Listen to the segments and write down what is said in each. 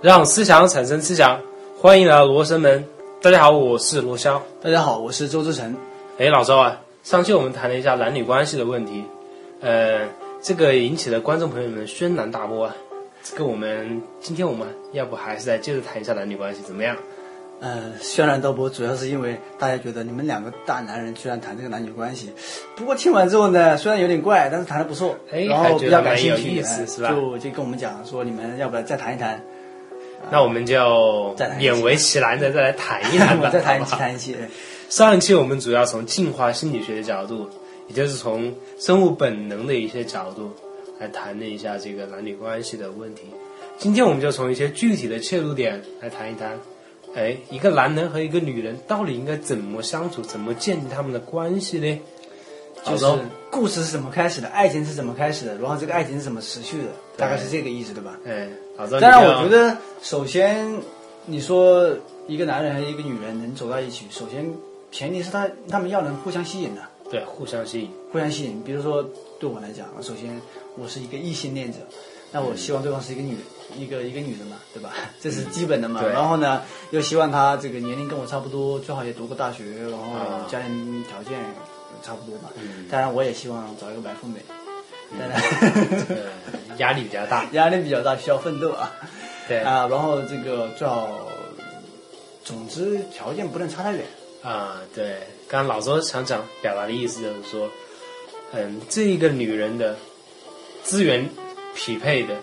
让思想产生思想，欢迎来到罗生门。大家好，我是罗霄。大家好，我是周志成。哎，老周啊，上期我们谈了一下男女关系的问题，呃，这个引起了观众朋友们轩然大波啊。这个我们今天我们要不还是再接着谈一下男女关系，怎么样？呃，轩然大波主要是因为大家觉得你们两个大男人居然谈这个男女关系，不过听完之后呢，虽然有点怪，但是谈的不错，哎然后比较感兴趣，是吧就就跟我们讲说，你们要不要再谈一谈？那我们就勉为其难的再来谈一谈吧，我再谈一谈一期。哎上一期我们主要从进化心理学的角度，也就是从生物本能的一些角度来谈了一下这个男女关系的问题。今天我们就从一些具体的切入点来谈一谈，哎，一个男人和一个女人到底应该怎么相处，怎么建立他们的关系呢？就是故事是怎么开始的，爱情是怎么开始的，然后这个爱情是怎么持续的，大概是这个意思，对吧？哎，好的，当然，我觉得首先你说一个男人和一个女人能走到一起，首先前提是他他们要能互相吸引的。对互相吸引，互相吸引。比如说，对我来讲，首先我是一个异性恋者，那我希望对方是一个女，一个一个女的嘛，对吧？这是基本的嘛。对然后呢，又希望她这个年龄跟我差不多，最好也读过大学，然后啊家庭条件差不多吧。嗯当然，我也希望找一个白富美。当然，呃，压力比较大。压力比较大，需要奋斗啊。对啊，然后这个最好，总之条件不能差太远。啊，对，刚刚老周想讲表达的意思就是说，嗯，这一个女人的资源匹配的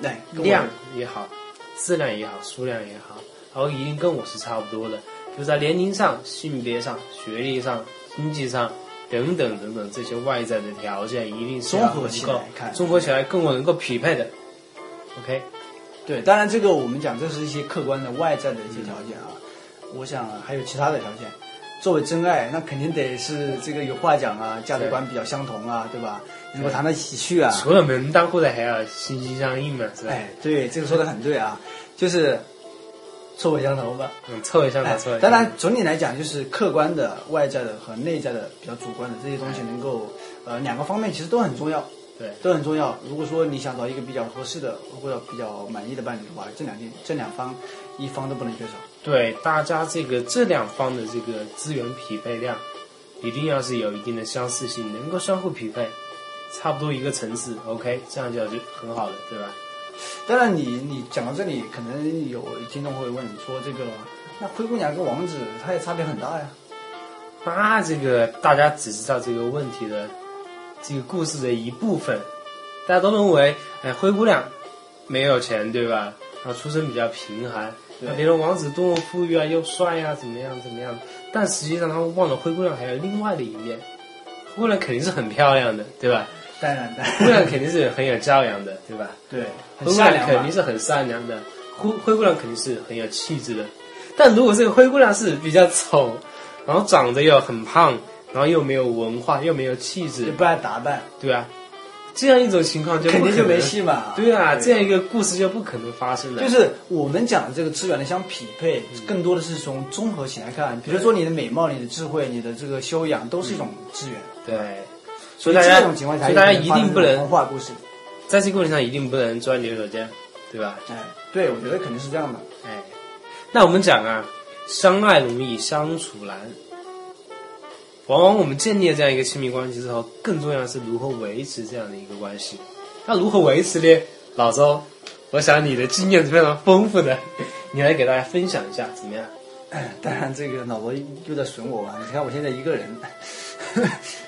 对，量也好，质量也好，数量也好，然后一定跟我是差不多的，就是在年龄上、性别上、学历上、经济上等等等等这些外在的条件，一定是综合起来看综合起来跟我能够匹配的。OK，对，当然这个我们讲这是一些客观的外在的一些条件啊，我想还有其他的条件。作为真爱，那肯定得是这个有话讲啊，价值观比较相同啊，对吧？能够谈得起去啊。除了门当户对，还要心心相印嘛，是吧？哎，对，这个说的很对啊，就是臭味相投吧。嗯，凑一下嘛，哎凑。当然，总体来讲，就是客观的、外在的和内在的比较主观的这些东西，能够呃两个方面其实都很重要。对，都很重要。如果说你想找一个比较合适的或者比较满意的伴侣的话，这两件这两方一方都不能缺少。对，大家这个这两方的这个资源匹配量，一定要是有一定的相似性，能够相互匹配，差不多一个层次，OK，这样就就很好了，对吧？当然你，你讲到这里，可能有听众会问说，这个那灰姑娘跟王子，他也差别很大呀。那这个大家只知道这个问题的这个故事的一部分，大家都认为，哎，灰姑娘没有钱，对吧？然后出身比较贫寒，对那别人王子多么富裕啊，又帅啊，怎么样怎么样？但实际上他们忘了灰姑娘还有另外的一面，灰姑娘肯定是很漂亮的，对吧？当然，当灰姑娘肯定是很有教养的，对吧？对，很善良肯定。是很善良的，灰灰姑娘肯定是很有气质的。但如果这个灰姑娘是比较丑，然后长得又很胖，然后又没有文化，又没有气质又，不爱打扮，对吧？这样一种情况就肯定就没。戏嘛。对啊，这样一个故事就不可能发生了。就是我们讲的这个资源的相匹配，更多的是从综合起来看。比如说你的美貌、你的智慧、你的这个修养，都是一种资源。对，所以大家，这种情况下，所以大家一定不能童话故事。在这个问题上一定不能钻牛角尖，对吧？哎，对，我觉得肯定是这样的。哎，那我们讲啊，相爱容易相处难。往往我们建立了这样一个亲密关系之后，更重要的是如何维持这样的一个关系。那如何维持呢？老周，我想你的经验是非常丰富的，你来给大家分享一下，怎么样？哎，当然这个老罗又在损我啊！你看我现在一个人，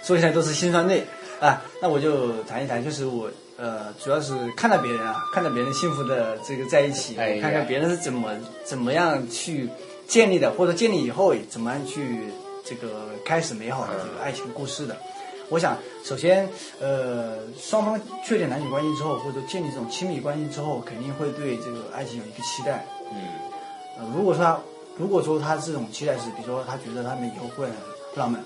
说起来都是心酸泪啊。那我就谈一谈，就是我呃，主要是看到别人啊，看到别人幸福的这个在一起，哎看看别人是怎么怎么样去建立的，或者建立以后怎么样去这个开始美好的这个爱情故事的。我想，首先，呃，双方确定男女关系之后，或者建立这种亲密关系之后，肯定会对这个爱情有一个期待。嗯，呃，如果说他，如果说他这种期待是，比如说他觉得他们以后会很浪漫，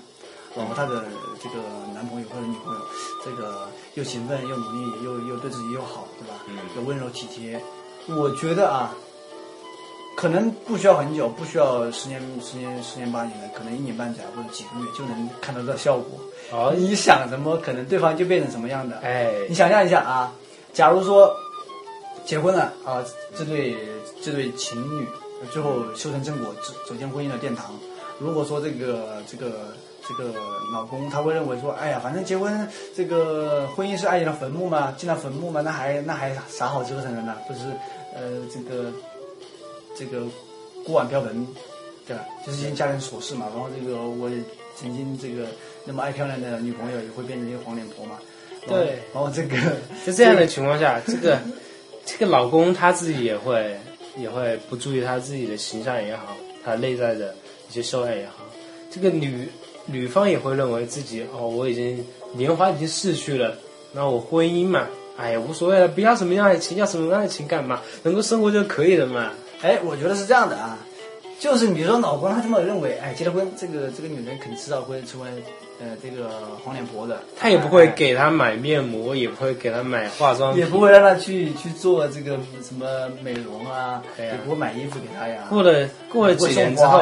然后她的这个男朋友或者女朋友，这个又勤奋又努力又又对自己又好，对吧？嗯又温柔体贴，我觉得啊，可能不需要很久，不需要十年、十年、十年八年的，可能一年半载或者几个月就能看得到效果。哦，你想什么，可能对方就变成什么样的。哎，你想象一下啊，假如说结婚了啊，这对这对情侣最后修成正果，走走进婚姻的殿堂。如果说这个这个这个老公他会认为说，哎呀，反正结婚这个婚姻是爱情的坟墓嘛，进了坟墓嘛，那还那还啥好折腾的呢？不是呃这个这个锅碗瓢盆，对吧？就是一些家庭琐事嘛。然后这个我也曾经这个那么爱漂亮的女朋友也会变成一个黄脸婆嘛。对然后这个在这样的情况下，这个这个老公他自己也会也会不注意他自己的形象也好，他内在的一些修养也好，这个女女方也会认为自己哦，我已经年华已经逝去了，那我婚姻嘛，哎呀无所谓了，不要什么样的情，要什么样的情干嘛，能够生活就可以了嘛。哎，我觉得是这样的啊，就是比如说老公他这么认为，哎，结了婚，这个这个女人肯定迟早会成为呃这个黄脸婆的，他也不会哎给她买面膜，也不会给她买化妆品也，不会让她去去做这个什么美容啊，也不会买衣服给她呀，过了过了几年之后。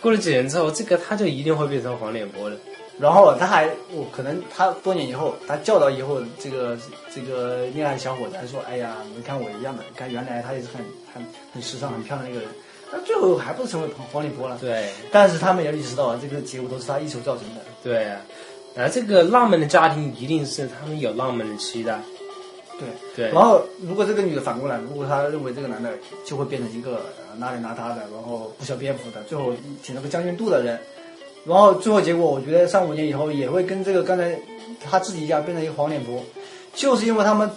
过了几年之后，这个他就一定会变成黄脸婆的。然后他还，我可能他多年以后，他教导以后这个这个恋爱小伙子，还说，哎呀，你看我一样的，你看原来他也是很很很时尚、很漂亮的一个人，那最后还不是成为黄黄脸婆了？对。但是他们也意识到啊，这个结果都是他一手造成的。对啊，而这个浪漫的家庭一定是他们有浪漫的期待。对，对。然后如果这个女的反过来，如果她认为这个男的就会变成一个呃邋里邋遢的，然后不修边幅的，最后挺了个将军肚的人，然后最后结果，我觉得三五年以后也会跟这个刚才他自己一样变成一个黄脸婆，就是因为他们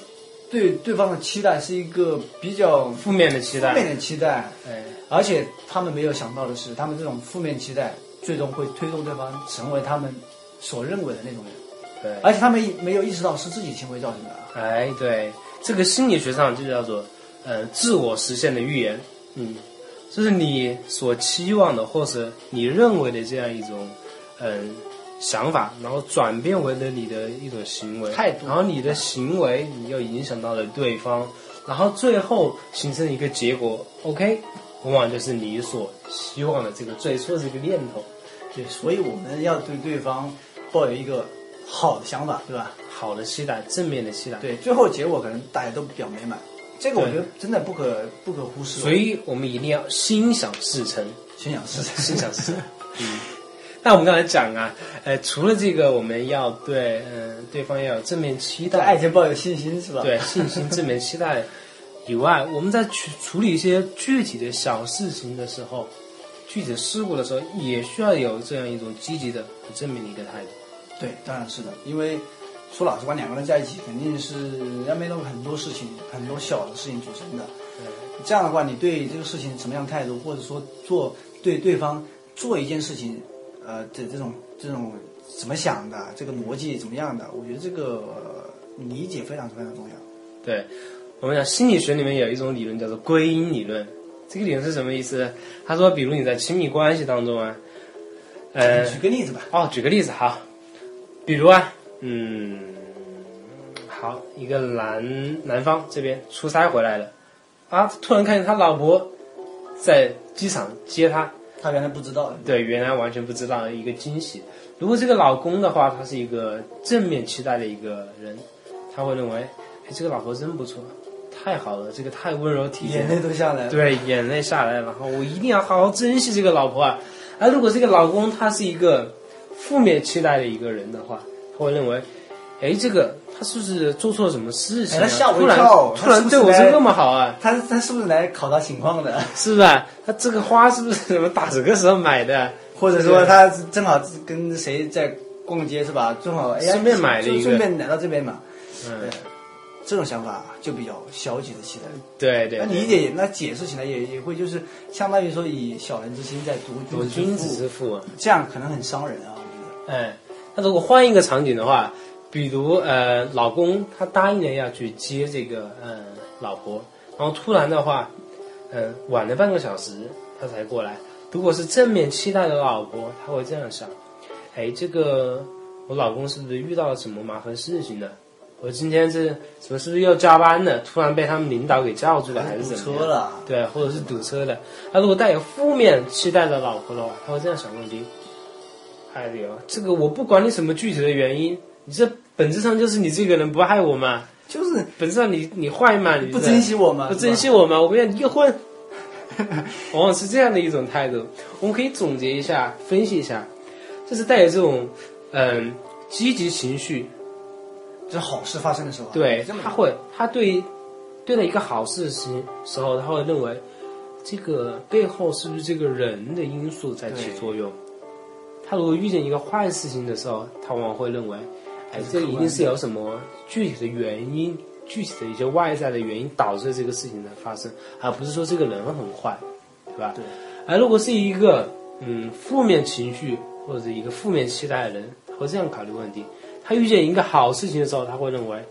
对对方的期待是一个比较负面的期待，负面的期待，哎，而且他们没有想到的是，他们这种负面期待最终会推动对方成为他们所认为的那种人，对，而且他们没有意识到是自己行为造成的。啊。哎，对，这个心理学上就叫做呃自我实现的预言，嗯，就是你所期望的或是你认为的这样一种嗯、想法，然后转变为了你的一种行为。态度。然后你的行为你又影响到了对方，然后最后形成一个结果，OK，往往就是你所希望的这个最初的这个念头。对，所以我们要对对方抱有一个好的想法，对吧？好的期待，正面的期待。对，最后结果可能大家都比较美满，这个我觉得真的不可不可忽视。所以我们一定要心想事成，心想事成，心想事成。嗯。那我们刚才讲啊，呃，除了这个，我们要对嗯、对方要有正面期对爱，情抱有信心，是吧？对信心、正面期待以外，我们在去处理一些具体的小事情的时候，具体的事故的时候，也需要有这样一种积极的、很正面的一个态度。对，当然是的，因为说老实话，两个人在一起肯定是要面对很多事情，很多小的事情组成的。对这样的话，你对这个事情什么样的态度，或者说做对对方做一件事情，呃的这种这种怎么想的，这个逻辑怎么样的，我觉得这个呃理解非常非常重要。对，我们讲心理学里面有一种理论叫做归因理论。这个理论是什么意思？他说，比如你在亲密关系当中啊，呃，举个例子吧，哦，举个例子好，比如啊，嗯，好，一个男男方这边出差回来了，啊，突然看见他老婆在机场接他，他原来不知道的，对，原来完全不知道的一个惊喜。如果这个老公的话，他是一个正面期待的一个人，他会认为，哎，这个老婆真不错，太好了，这个太温柔体贴眼，泪都下来了。对，眼泪下来了，然后我一定要好好珍惜这个老婆啊。而如果这个老公他是一个负面期待的一个人的话，他会认为，哎，这个他是不是做错了什么事情、啊？哎他吓我一突然跳突然他是不是来对我这么好啊？他他是不是来考察情况的？是不是啊？他这个花是不是什么打折的时候买的？或者说他正好跟谁在逛街是吧？正好哎呀，顺便买了一个顺便来到这边嘛。嗯，这种想法就比较消极的期待。对对对，那理解那解释起来也也会就是相当于说以小人之心在度君君子之腹。这样可能很伤人啊。哎，那如果换一个场景的话，比如呃，老公他答应了要去接这个呃老婆，然后突然的话，嗯、晚了半个小时他才过来。如果是正面期待的老婆，他会这样想：哎，这个我老公是不是遇到了什么麻烦事情呢？我今天是什么？是不是又加班了？突然被他们领导给叫住了，还是堵怎么样？车了，对，或者是堵车的。那如果带有负面期待的老婆的话，他会这样想问题：哎呦，这个我不管你什么具体的原因，你这本质上就是你这个人不爱我嘛。就是本质上你你坏嘛，你不珍惜我嘛，不珍惜我嘛，我们要离婚，往往是这样的一种态度。我们可以总结一下，分析一下，就是带有这种嗯积极情绪，就是好事发生的时候，对他会他对对待一个好事情时候，他会认为这个背后是不是这个人的因素在起作用？他如果遇见一个坏事情的时候，他往往会认为，哎，这个一定是有什么具体的原因、具体的一些外在的原因导致这个事情的发生，而不是说这个人很坏，对吧？对。而如果是一个嗯负面情绪或者一个负面期待的人，他会这样考虑问题。他遇见一个好事情的时候，他会认为，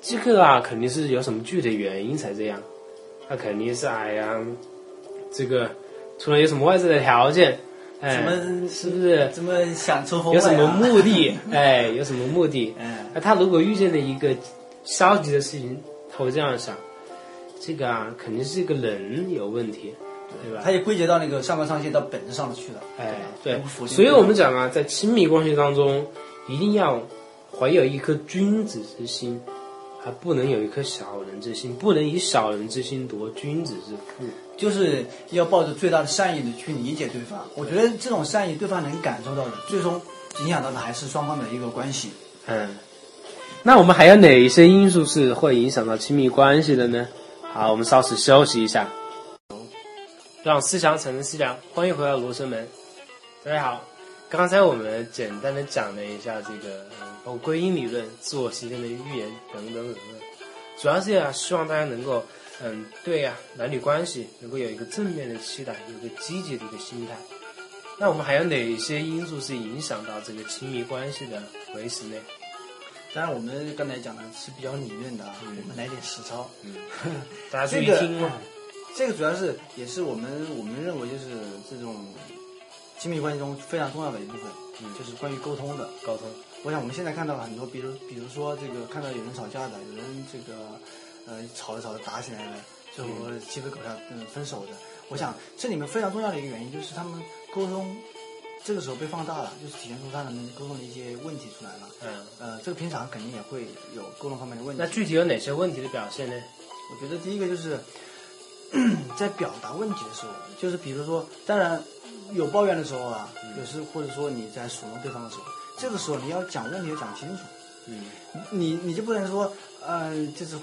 这个啊肯定是有什么具体的原因才这样，那肯定是哎呀，这个除了有什么外在的条件。哎，怎么是不是？怎么想出风、啊？有什么目的？哎，有什么目的？哎，那他如果遇见了一个消极的事情，他会这样想：这个啊，肯定是这个人有问题，对吧？他也归结到那个上纲上线到本质上去了。哎，对。所以我们讲啊，在亲密关系当中，一定要怀有一颗君子之心，还不能有一颗小人之心，不能以小人之心夺君子之腹。就是要抱着最大的善意的去理解对方，我觉得这种善意对方能感受到的，最终影响到的还是双方的一个关系。嗯，那我们还有哪一些因素是会影响到亲密关系的呢？好，我们稍事休息一下，让思想产生思量，欢迎回到罗生门。大家好，刚才我们简单的讲了一下这个，嗯，包括归因理论、自我实现的预言等等等等，主要是啊，希望大家能够。嗯，对呀，男女关系能够有一个正面的期待，有个积极的一个心态。那我们还有哪些因素是影响到这个亲密关系的维持呢？当然，我们刚才讲的是比较理论的啊，我们来点实操。嗯，大家注意听哦。这个主要是也是我们我们认为就是这种亲密关系中非常重要的一部分，嗯，就是关于沟通的沟通。我想我们现在看到了很多，比如比如说这个看到有人吵架的，有人这个。呃，吵着吵着打起来了，最后鸡飞狗跳，嗯，分手的。我想这里面非常重要的一个原因就是他们沟通这个时候被放大了，就是体现出他们沟通的一些问题出来了。嗯。呃，这个平常肯定也会有沟通方面的问题。那具体有哪些问题的表现呢？我觉得第一个就是 在表达问题的时候，就是比如说，当然有抱怨的时候啊，有时或者说你在数落对方的时候，这个时候你要讲问题要讲清楚。嗯。你你就不能说，嗯，就是。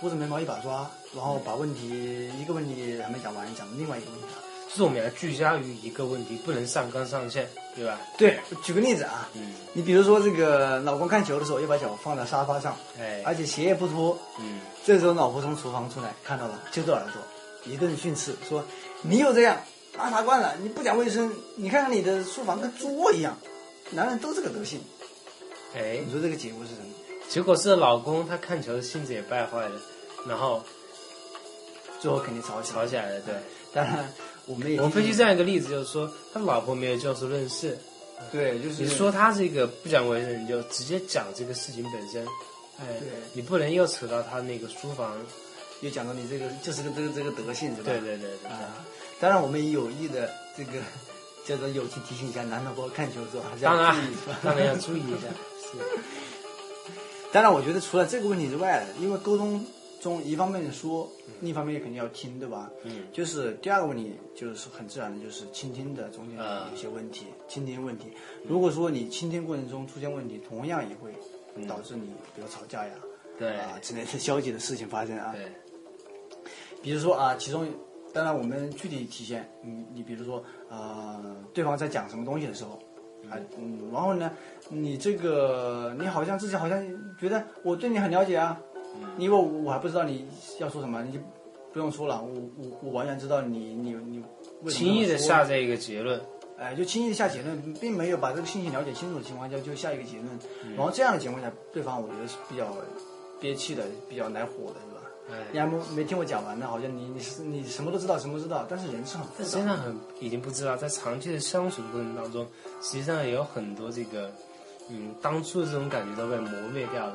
胡子眉毛一把抓，然后把问题一个问题还没讲完，讲另外一个问题。就是我们要聚焦于一个问题，不能上纲上线，对吧？对，举个例子啊，嗯，你比如说这个老公看球的时候，又把脚放在沙发上，哎，而且鞋也不脱，嗯，这时候老婆从厨房出来，看到了，揪着耳朵，一顿训斥，说你又这样，邋遢惯了，你不讲卫生，你看看你的书房跟猪窝一样，男人都这个德性，哎，你说这个结果是什么？结果是老公他看球的性子也败坏了。然后，最后肯定吵起吵起来了。对，当然，我们也我们分析这样一个例子，就是说他老婆没有就事论事。对，就是你说他这个不讲卫生，你就直接讲这个事情本身。哎，你不能又扯到他那个书房，又讲到你这个就是个这个这个德性，是吧？对对对对。啊，当然我们也有意的这个叫做友情提醒一下，男同胞看球的时候还是要注意，当然要注意一下。是。当然，我觉得除了这个问题之外，因为沟通。中一方面说，另一方面也肯定要听，对吧？嗯，就是第二个问题，就是很自然的，就是倾听的中间有一些问题，倾听问题。如果说你倾听过程中出现问题，同样也会导致你比如吵架呀，对啊之类的消极的事情发生啊。对。比如说啊，其中当然我们具体体现，你你比如说啊，对方在讲什么东西的时候，啊嗯，然后呢，你这个你好像自己好像觉得我对你很了解啊。因为我还不知道你要说什么，你就不用说了。我我我完全知道你你你轻易的下这一个结论，哎，就轻易的下结论，并没有把这个信息了解清楚的情况下就下一个结论，然后这样的情况下，对方我觉得是比较憋气的，比较来火的，是吧？你还没没听我讲完呢，好像你你是你什么都知道，什么知道，但是人是很复杂。实际上很已经不知道，在长期的相处的过程当中，实际上也有很多这个嗯，当初的这种感觉都被磨灭掉了。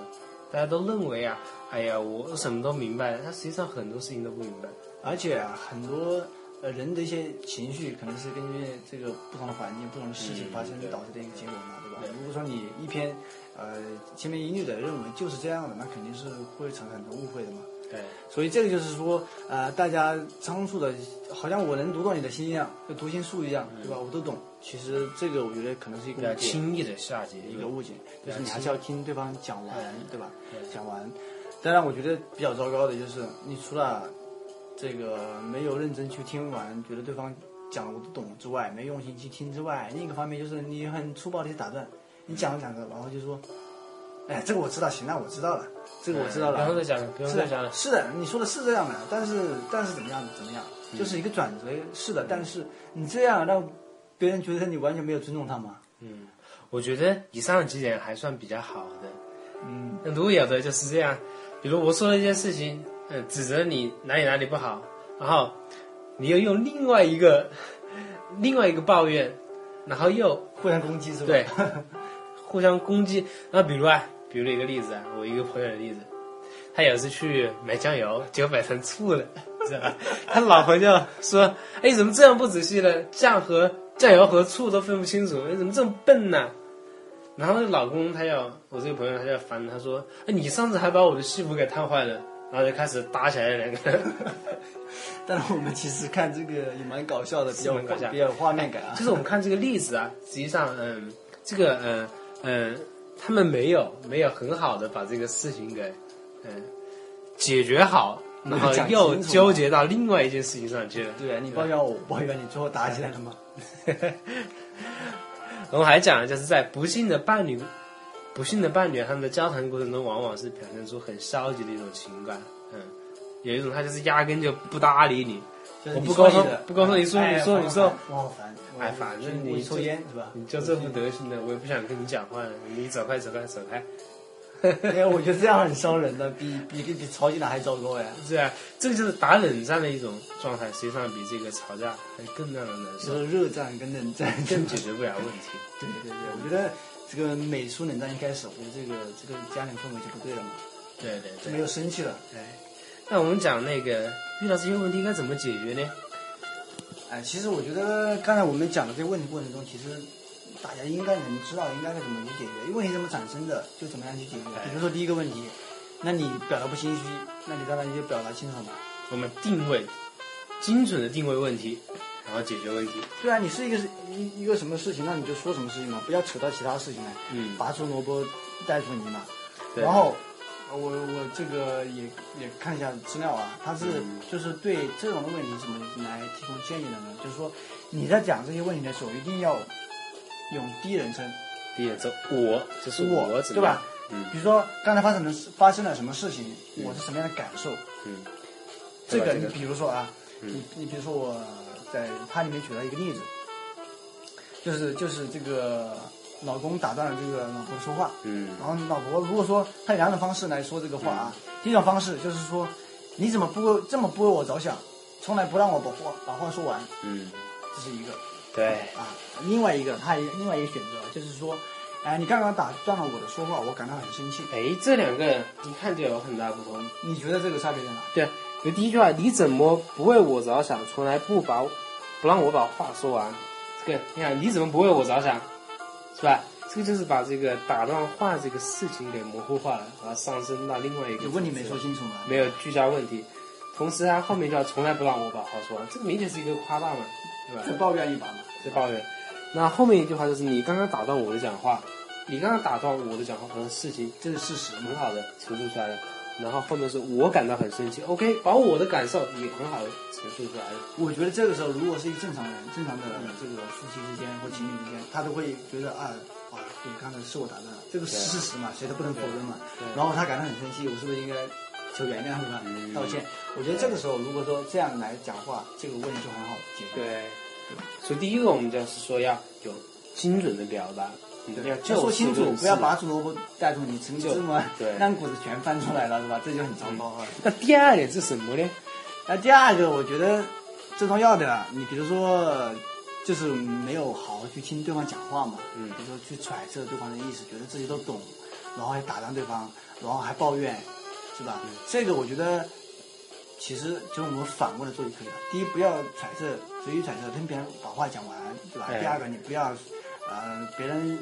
大家都认为啊，哎呀，我什么都明白，他实际上很多事情都不明白，而且啊很多呃人的一些情绪可能是根据这个不同的环境、不同的事情发生导致的一个结果嘛，对吧？如果说你一篇呃千篇一律的认为就是这样的，那肯定是会产生很多误会的嘛。对，所以这个就是说，呃，大家仓促的，好像我能读懂你的心一样，就读心术一样，对吧？我都懂。其实这个我觉得可能是一比较个，轻易的下结。一个误解，就是你还是要听对方讲完，对吧对？讲完。当然，我觉得比较糟糕的就是，你除了这个没有认真去听完，觉得对方讲的我都懂之外，没用心去听之外，另一个方面就是你很粗暴的去打断，你讲着讲着，然后就说，哎，这个我知道，行，那我知道了，这个我知道了。不用再讲了，不用是再讲了的，。是的，你说的是这样的，但是但是怎么样怎么样，嗯就是一个转折，是的，但是你这样让别人觉得你完全没有尊重他嘛？嗯，我觉得以上几点还算比较好的。嗯，那如果有的就是这样，比如我说了一件事情，嗯，指责你哪里哪里不好，然后你又用另外一个 另外一个抱怨，然后又互相攻击是吧？对，互相攻击。然后比如啊，比如一个例子啊，我一个朋友的例子，他有一次去买酱油，结果买成醋了，知道吧？他老婆就说：“哎，怎么这样不仔细呢？酱和酱油和醋都分不清楚，你怎么这么笨呢？”然后老公他要我这个朋友他就烦他说：“哎，你上次还把我的西服给烫坏了。”然后就开始打起来了，两个人。但是我们其实看这个也蛮搞笑的，比较搞笑比较有画面感啊。就是我们看这个例子啊，实际上，嗯，这个，嗯嗯，他们没有没有很好的把这个事情给，嗯，解决好，然后又纠结到另外一件事情上去了。对啊，你抱怨我，我抱怨你，最后打起来了吗？我们还讲了，就是在不幸的伴侣，不幸的伴侣他们的交谈过程中，往往是表现出很消极的一种情感。嗯，有一种他就是压根就不搭理你，就是你我不告诉说你的不高兴你说哎你说你说我好烦，我哎反正你我抽烟是吧？你就这副德行的，我也不想跟你讲话了，你走开走开走开。因为 我觉得这样很伤人的，比比比吵起来还糟糕呀。是啊，这个就是打冷战的一种状态，实际上比这个吵架还更让人难受，就是热战跟冷战，更解决不了问题。对对对，我觉得这个美苏冷战一开始，我觉得这个这个家庭氛围就不对了嘛，对对就没有生气了。哎，那我们讲那个遇到这些问题该怎么解决呢？哎，其实我觉得刚才我们讲的这个问题过程中，其实大家应该能知道应该该怎么去解决，问题怎么产生的，就怎么样去解决。比如说第一个问题，那你表达不清晰，那你当然就表达清楚嘛。我们定位，精准的定位问题，然后解决问题。对啊，你是一个一一个什么事情，那你就说什么事情嘛，不要扯到其他事情来，嗯，拔出萝卜带出泥嘛。对然后我我这个也也看一下资料啊，他是嗯就是对这种的问题怎么来提供建议的呢？就是说你在讲这些问题的时候，一定要用第一人称，第一这我就是我对吧？？嗯比如说刚才发生的事发生了什么事情，我是什么样的感受？嗯，这个你比如说啊，嗯你你比如说我在它里面举了一个例子，就是就是这个老公打断了这个老婆说话，嗯然后老婆如果说他有两种方式来说这个话啊，第一种方式就是说你怎么不为这么不为我着想，从来不让我把话把话说完，嗯，这是一个对，啊。另外一个他还另外一个选择就是说，哎，你刚刚打断了我的说话，我感到很生气。哎，这两个一看就有很大不同。你觉得这个差别在哪？对，就第一句话，你怎么不为我着想，从来不把不让我把话说完？这个你看，你怎么不为我着想，是吧？这个就是把这个打断话这个事情给模糊化了，把它上升到另外一个有问题没说清楚吗？没有聚焦问题。同时他，后面就要从来不让我把话说完，这个明显是一个夸大嘛，对吧？再抱怨一把嘛。在抱怨。那后面一句话就是你刚刚打断我的讲话，你刚刚打断我的讲话，可能事情这是事实很？好的陈述出来了。然后后面是我感到很生气，OK，把我的感受也很好的陈述出来了。我觉得这个时候，如果是一个正常人、正常的这个夫妻之间或情侣之间，他都会觉得啊啊，对，刚才是我打断了，这个是事实嘛，谁都不能否认嘛。然后他感到很生气，我是不是应该求原谅是吧？嗯道歉。我觉得这个时候，如果说这样来讲话，这个问题就很好解决。对，所以第一个我们就是说要有精准的表达，嗯就说清楚，不要拔出萝卜带出泥，成就芝麻对 烂谷子全翻出来了，是吧？这就很糟糕啊。那第二点是什么呢？那第二个，我觉得最重要的啊，你比如说，就是没有好好去听对方讲话嘛，嗯比如说去揣测对方的意思，觉得自己都懂，然后还打断对方，然后还抱怨，是吧？嗯这个我觉得，其实就是我们反过来做就可以了。第一，不要揣测，随意揣测，听别人把话讲完，对吧？哎第二个，你不要，呃，别人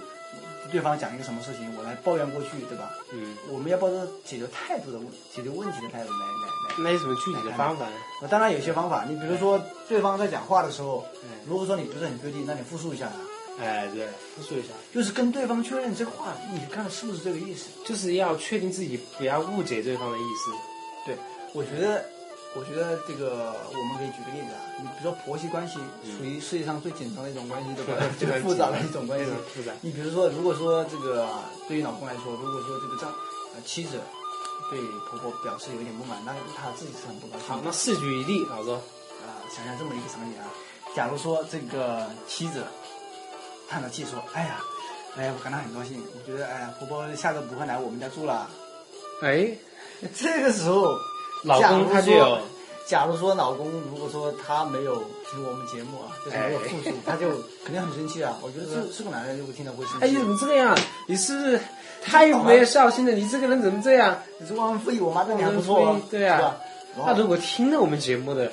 对方讲一个什么事情，我来抱怨过去，对吧？嗯，我们要抱着解决态度的问解决问题的态度来来来。那有什么具体的方法呢？呃当然有些方法，你比如说对方在讲话的时候嗯，如果说你不是很确定，那你复述一下他，哎，对，复述一下，就是跟对方确认这个话，你看是不是这个意思？就是要确定自己不要误解对方的意思。对，我觉得，我觉得这个我们可以举个例子啊，你比如说婆媳关系属于世界上最紧张的一种关系，对吧？最复杂的一种关系。复杂。你比如说，如果说这个对于老公来说，如果说这个丈呃妻子对婆婆表示有一点不满，那他自己是很不高兴好，那四举一例，老周。啊、想象这么一个场景啊，假如说这个妻子叹了气说：“哎呀，哎呀，我感到很高兴，我觉得哎呀，婆婆下周不会来我们家住了。哎，”这个时候，老假如公他就假如说老公如果说他没有听我们节目啊，就是没有复述，他就肯定很生气啊。我觉得是是个男人，如果听到会生气。哎，你怎么这个样？你是不是太没有孝心了？你这个人怎么这样？你是忘恩负义，我妈对你还不错啊，对啊那如果听了我们节目的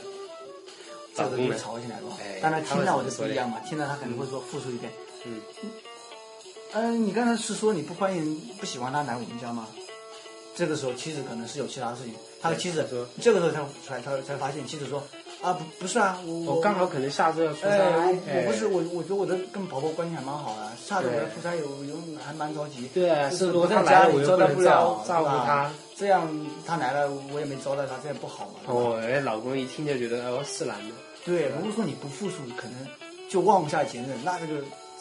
这个就老公呢？吵起来了哎。当然听到我就不一样嘛，听到他肯定会说复述一遍。嗯，嗯，你刚才是说你不欢迎、不喜欢他来我们家吗？这个时候妻子可能是有其他事情，他的妻子说这个时候才才才才发现，妻子说啊不不是啊，我我刚好可能下周要出差，哎，我不是我，我觉得我的跟婆婆关系还蛮好的，下周我要出差有有还蛮着急。对是是如果不在家里招待又不了照，照顾他。这样他来了我也没招待他，这样不好嘛。哦，哎，老公一听就觉得哦是男的，对，如果说你不付出，可能就妄下结论，那这个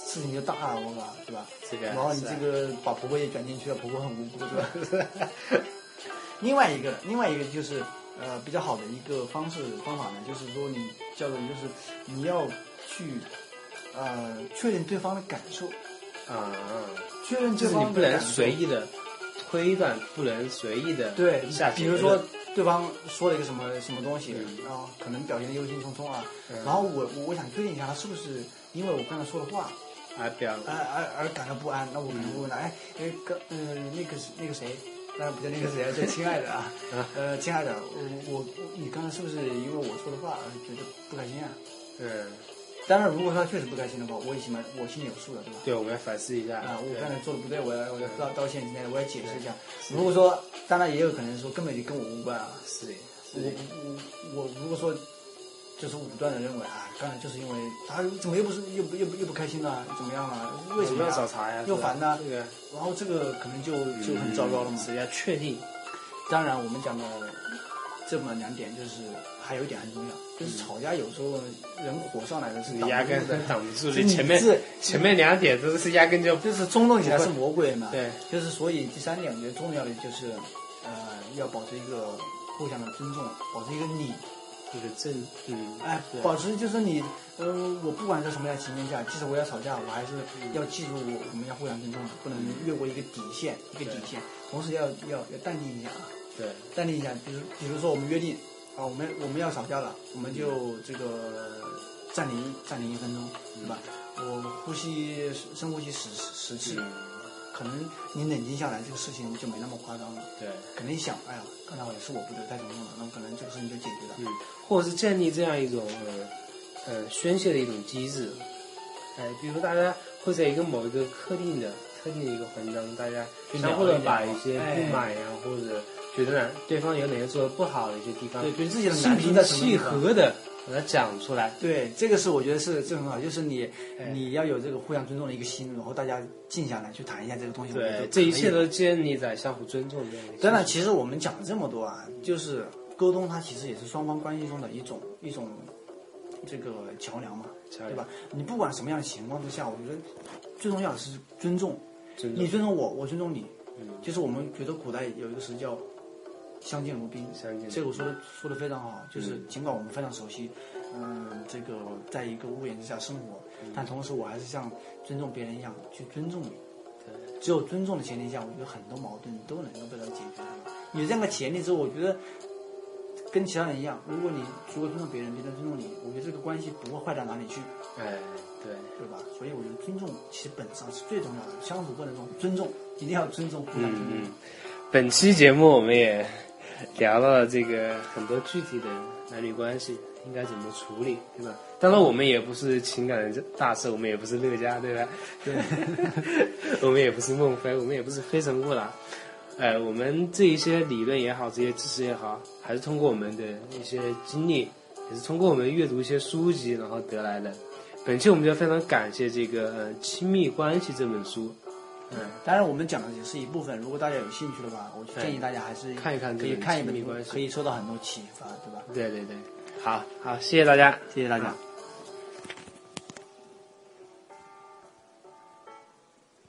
事情就大了，我靠，对吧？这个然后你这个把婆婆也卷进去了，婆婆很无辜，对吧？另外一个，另外一个就是呃比较好的一个方式方法呢，就是说你叫做就是你要去呃确认对方的感受，啊，确认对就是你不能随意的推断，不能随意的对下，比如说对方说了一个什么什么东西，嗯。然后可能表现的忧心忡忡啊，嗯。然后我我我想确定一下他是不是因为我刚才说的话而表而而而感到不安，那我可能会问他，哎，哎，刚呃那个是那个谁，当然不叫那个 谁，叫亲爱的 啊，呃，亲爱的，我我我你刚才是不是因为我说的话而觉得不开心啊？对，当然，如果他确实不开心的话，我也心里我心里有数的，对吧？对，我们要反思一下。啊，我刚才做的不对，我要我要道道歉，今天我要解释一下。如果说，当然也有可能说根本就跟我无关啊，是的，我我我如果说就是武断的认为啊，刚才就是因为他怎么又不是又不又不又不开心了，怎么样啊？为什么要找茬呀？又烦呐这个然后这个可能就就很糟糕了嘛。是要确定，当然，我们讲的这么两点，就是还有一点很重要，就是吵架有时候人火上来的是挡压根不住的，挡不住是的。前面是前面两点都是压根就就是冲动起来是魔鬼嘛。对，就是所以第三点我觉得重要的就是，呃，要保持一个互相的尊重，保持一个礼，这个正嗯哎，保持就是你，呃，我不管在什么样的情况下，即使我要吵架，我还是要记住我我们要互相尊重的，不能越过一个底线，一个底线，同时要要要淡定一下啊。对。淡定一下，比如比如说我们约定啊，我们我们要吵架了，我们就这个暂停暂停一分钟，对吧？我呼吸深呼吸十十次，嗯可能你冷静下来，这个事情就没那么夸张了。对。可能一想，哎呀，刚才我也是我不对，太冲动了，那么可能这个事情就解决了。嗯，或者是建立这样一种呃呃宣泄的一种机制，哎，比如说大家会在一个某一个特定的特定的一个环境当中，大家相互的把一些不满呀，或者觉得哪对方有哪些做的不好的一些地方，对，对自己的心平气和的把它讲出来。对，这个是我觉得是这很好，就是你哎你要有这个互相尊重的一个心，然后大家静下来去谈一下这个东西。对，这一切都建立在相互尊重这样的基础。当然，其实我们讲了这么多啊，就是沟通，它其实也是双方关系中的一种一种这个桥梁嘛，对吧？你不管什么样的情况之下，我觉得最重要的是尊重，尊重你尊重我，我尊重你。嗯就是我们觉得古代有一个词叫“相敬如宾”，相敬这个我说的说的非常好。就是尽管我们非常熟悉，嗯，这个在一个屋檐之下生活，但同时我还是像尊重别人一样去尊重你。对只有尊重的前提下，我觉得很多矛盾都能够得到解决。有这样的前提之后，我觉得跟其他人一样，如果你足够尊重别人，别人尊重你，我觉得这个关系不会坏到哪里去，哎，对，对吧？所以我觉得尊重其实本质上是最重要的，相处过程中尊重一定要尊重，互相尊重。嗯嗯。本期节目我们也 聊了这个很多具体的男女关系应该怎么处理，对吧？当然，我们也不是情感大师，我们也不是乐嘉，对吧？对，我们也不是孟非，我们也不是非诚勿扰。呃，我们这一些理论也好，这些知识也好，还是通过我们的一些经历，也是通过我们阅读一些书籍然后得来的。本期我们就非常感谢这个《亲密关系》这本书。嗯，当然我们讲的也是一部分，如果大家有兴趣的话，我建议大家还是看一看可以看一本《可以受到很多启发，对吧？对对对，好好，谢谢大家，谢谢大家。